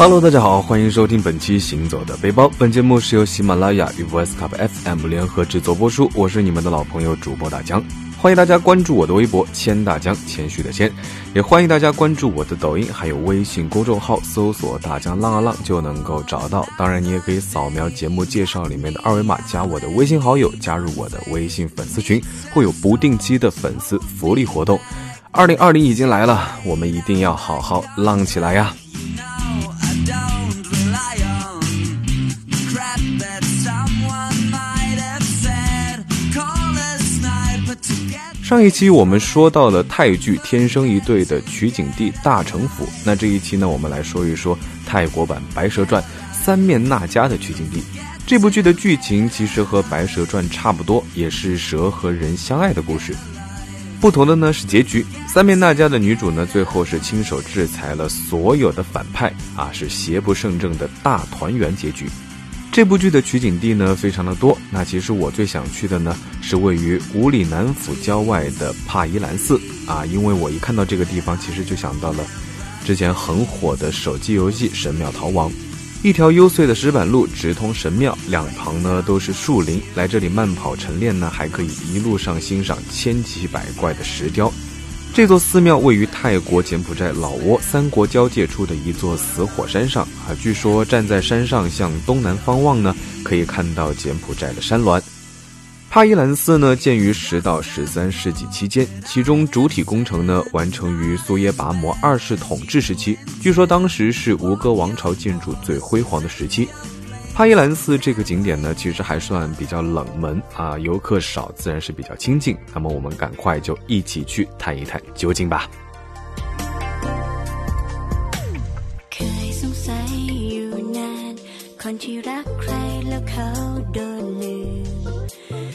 Hello，大家好，欢迎收听本期《行走的背包》。本节目是由喜马拉雅与 Voice Cup FM 联合制作播出。我是你们的老朋友主播大江，欢迎大家关注我的微博“谦大江”，谦虚的谦，也欢迎大家关注我的抖音，还有微信公众号，搜索“大江浪啊浪”就能够找到。当然，你也可以扫描节目介绍里面的二维码，加我的微信好友，加入我的微信粉丝群，会有不定期的粉丝福利活动。二零二零已经来了，我们一定要好好浪起来呀！上一期我们说到了泰剧《天生一对》的取景地大城府，那这一期呢，我们来说一说泰国版《白蛇传》三面那迦的取景地。这部剧的剧情其实和《白蛇传》差不多，也是蛇和人相爱的故事。不同的呢是结局，三面那迦的女主呢，最后是亲手制裁了所有的反派啊，是邪不胜正的大团圆结局。这部剧的取景地呢，非常的多。那其实我最想去的呢，是位于五里南府郊外的帕依兰寺啊，因为我一看到这个地方，其实就想到了之前很火的手机游戏《神庙逃亡》。一条幽邃的石板路直通神庙，两旁呢都是树林，来这里慢跑晨练呢，还可以一路上欣赏千奇百怪的石雕。这座寺庙位于泰国柬埔寨老挝三国交界处的一座死火山上啊，据说站在山上向东南方望呢，可以看到柬埔寨的山峦。帕依兰寺呢，建于十到十三世纪期间，其中主体工程呢完成于苏耶拔摩二世统治时期，据说当时是吴哥王朝建筑最辉煌的时期。帕伊兰寺这个景点呢，其实还算比较冷门啊，游客少，自然是比较清静。那么我们赶快就一起去探一探究竟吧。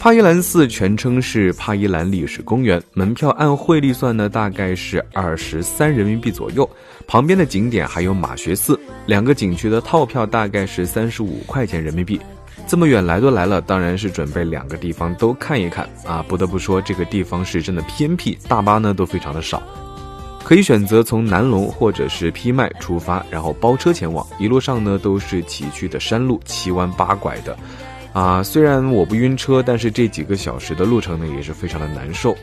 帕伊兰寺全称是帕伊兰历史公园，门票按汇率算呢，大概是二十三人民币左右。旁边的景点还有马学寺，两个景区的套票大概是三十五块钱人民币。这么远来都来了，当然是准备两个地方都看一看啊！不得不说，这个地方是真的偏僻，大巴呢都非常的少，可以选择从南龙或者是批麦出发，然后包车前往，一路上呢都是崎岖的山路，七弯八拐的。啊，虽然我不晕车，但是这几个小时的路程呢也是非常的难受。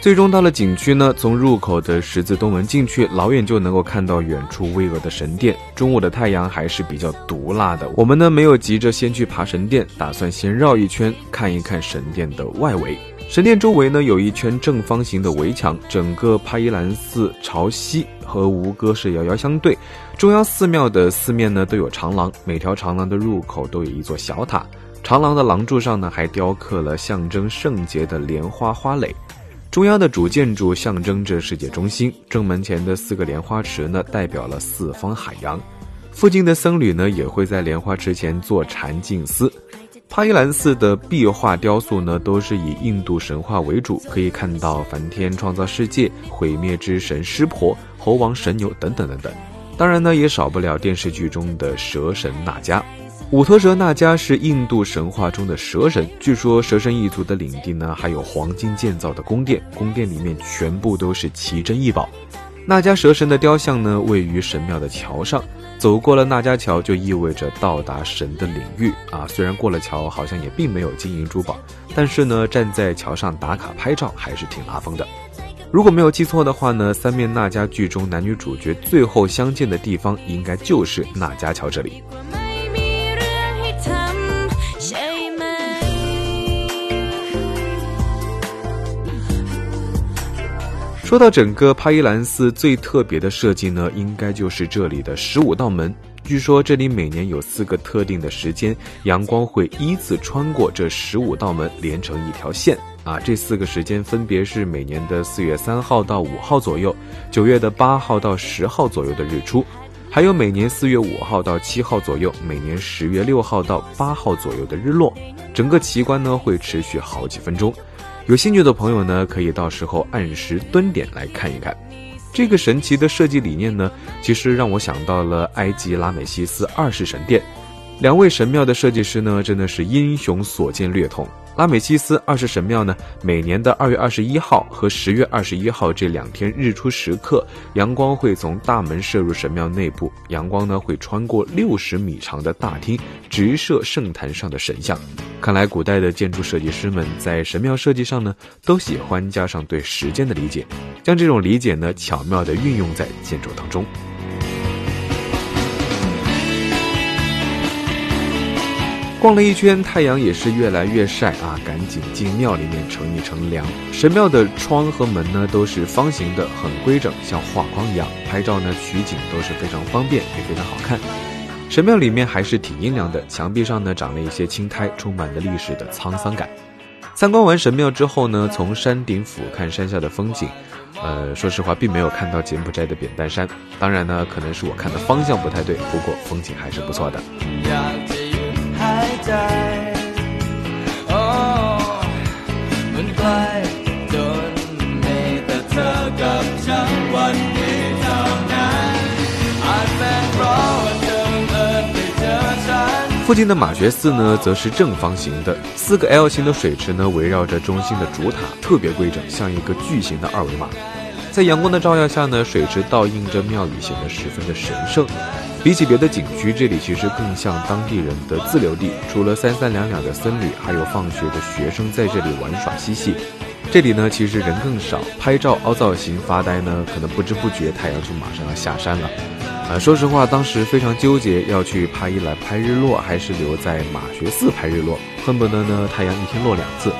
最终到了景区呢，从入口的十字东门进去，老远就能够看到远处巍峨的神殿。中午的太阳还是比较毒辣的，我们呢没有急着先去爬神殿，打算先绕一圈看一看神殿的外围。神殿周围呢有一圈正方形的围墙，整个帕依兰寺朝西和吴哥是遥遥相对。中央寺庙的四面呢都有长廊，每条长廊的入口都有一座小塔。长廊的廊柱上呢，还雕刻了象征圣洁的莲花花蕾。中央的主建筑象征着世界中心，正门前的四个莲花池呢，代表了四方海洋。附近的僧侣呢，也会在莲花池前坐禅静思。帕伊兰寺的壁画雕塑呢，都是以印度神话为主，可以看到梵天创造世界、毁灭之神湿婆、猴王神牛等等等等。当然呢，也少不了电视剧中的蛇神那迦。五头蛇那迦是印度神话中的蛇神，据说蛇神一族的领地呢，还有黄金建造的宫殿，宫殿里面全部都是奇珍异宝。那迦蛇神的雕像呢，位于神庙的桥上，走过了那迦桥就意味着到达神的领域啊。虽然过了桥好像也并没有金银珠宝，但是呢，站在桥上打卡拍照还是挺拉风的。如果没有记错的话呢，三面那迦剧中男女主角最后相见的地方，应该就是那迦桥这里。说到整个帕伊兰寺最特别的设计呢，应该就是这里的十五道门。据说这里每年有四个特定的时间，阳光会依次穿过这十五道门，连成一条线。啊，这四个时间分别是每年的四月三号到五号左右，九月的八号到十号左右的日出，还有每年四月五号到七号左右，每年十月六号到八号左右的日落。整个奇观呢会持续好几分钟。有兴趣的朋友呢，可以到时候按时蹲点来看一看。这个神奇的设计理念呢，其实让我想到了埃及拉美西斯二世神殿。两位神庙的设计师呢，真的是英雄所见略同。拉美西斯二世神庙呢，每年的二月二十一号和十月二十一号这两天日出时刻，阳光会从大门射入神庙内部，阳光呢会穿过六十米长的大厅，直射圣坛上的神像。看来古代的建筑设计师们在神庙设计上呢，都喜欢加上对时间的理解，将这种理解呢巧妙地运用在建筑当中。逛了一圈，太阳也是越来越晒啊，赶紧进庙里面乘一乘凉。神庙的窗和门呢都是方形的，很规整，像画框一样。拍照呢取景都是非常方便，也非常好看。神庙里面还是挺阴凉的，墙壁上呢长了一些青苔，充满了历史的沧桑感。参观完神庙之后呢，从山顶俯瞰山下的风景，呃，说实话并没有看到柬埔寨的扁担山。当然呢，可能是我看的方向不太对，不过风景还是不错的。附近的马学寺呢，则是正方形的，四个 L 型的水池呢，围绕着中心的主塔，特别规整，像一个巨型的二维码。在阳光的照耀下呢，水池倒映着庙宇，显得十分的神圣。比起别的景区，这里其实更像当地人的自留地。除了三三两两的僧侣，还有放学的学生在这里玩耍嬉戏。这里呢，其实人更少，拍照、凹造型、发呆呢，可能不知不觉太阳就马上要下山了。啊，说实话，当时非常纠结，要去帕伊兰拍日落，还是留在马学寺拍日落，恨不得呢太阳一天落两次。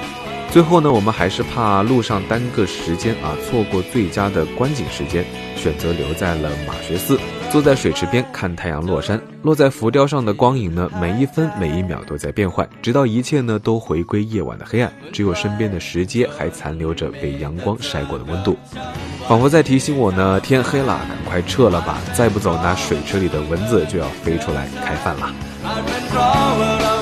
最后呢，我们还是怕路上耽搁时间啊，错过最佳的观景时间，选择留在了马学寺，坐在水池边看太阳落山。落在浮雕上的光影呢，每一分每一秒都在变换，直到一切呢都回归夜晚的黑暗，只有身边的石阶还残留着被阳光晒过的温度，仿佛在提醒我呢，天黑了，赶快撤了吧，再不走，那水池里的蚊子就要飞出来开饭了。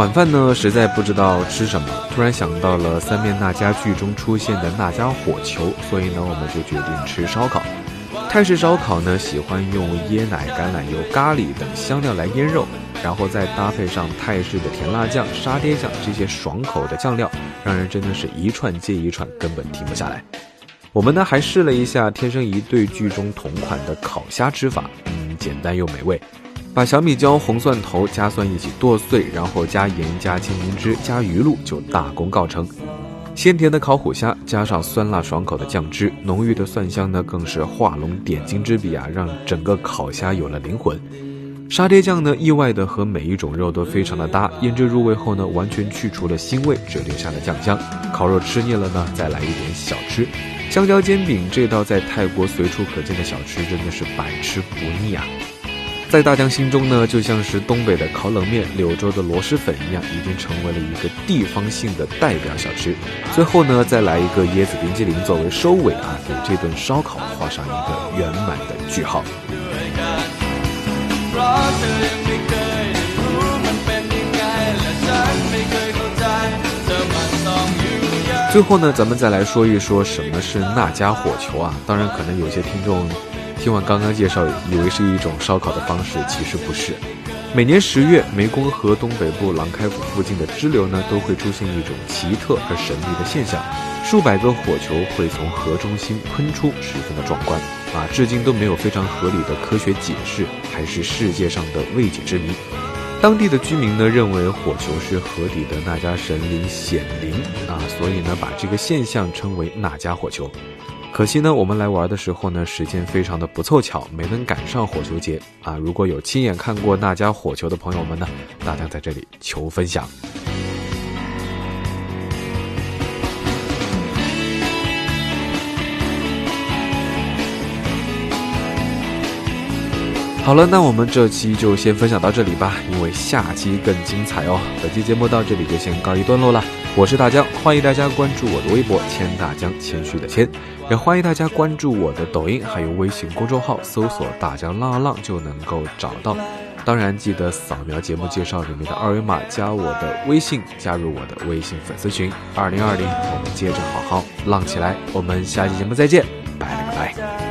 晚饭呢，实在不知道吃什么，突然想到了《三面那家》剧中出现的那家火球，所以呢，我们就决定吃烧烤。泰式烧烤呢，喜欢用椰奶、橄榄油、咖喱等香料来腌肉，然后再搭配上泰式的甜辣酱、沙爹酱这些爽口的酱料，让人真的是一串接一串，根本停不下来。我们呢还试了一下《天生一对》剧中同款的烤虾吃法，嗯，简单又美味。把小米椒、红蒜头、加蒜一起剁碎，然后加盐、加青柠汁、加鱼露，就大功告成。鲜甜的烤虎虾加上酸辣爽口的酱汁，浓郁的蒜香呢更是画龙点睛之笔啊，让整个烤虾有了灵魂。沙爹酱呢意外的和每一种肉都非常的搭，腌制入味后呢完全去除了腥味，只留下了酱香。烤肉吃腻了呢，再来一点小吃。香蕉煎饼这道在泰国随处可见的小吃，真的是百吃不腻啊！在大江心中呢，就像是东北的烤冷面、柳州的螺蛳粉一样，已经成为了一个地方性的代表小吃。最后呢，再来一个椰子冰激凌作为收尾啊，给这顿烧烤画上一个圆满的句号。最后呢，咱们再来说一说什么是那家火球啊？当然，可能有些听众听完刚刚介绍，以为是一种烧烤的方式，其实不是。每年十月，湄公河东北部狼开府附近的支流呢，都会出现一种奇特而神秘的现象：数百个火球会从河中心喷出，十分的壮观啊！至今都没有非常合理的科学解释，还是世界上的未解之谜。当地的居民呢认为火球是河底的那家神灵显灵啊，所以呢把这个现象称为那家火球。可惜呢我们来玩的时候呢时间非常的不凑巧，没能赶上火球节啊。如果有亲眼看过那家火球的朋友们呢，大家在这里求分享。好了，那我们这期就先分享到这里吧，因为下期更精彩哦。本期节目到这里就先告一段落了。我是大江，欢迎大家关注我的微博“谦大江”，谦虚的谦，也欢迎大家关注我的抖音，还有微信公众号，搜索“大江浪浪”就能够找到。当然，记得扫描节目介绍里面的二维码，加我的微信，加入我的微信粉丝群。二零二零，我们接着好好浪起来。我们下期节目再见，拜了个拜。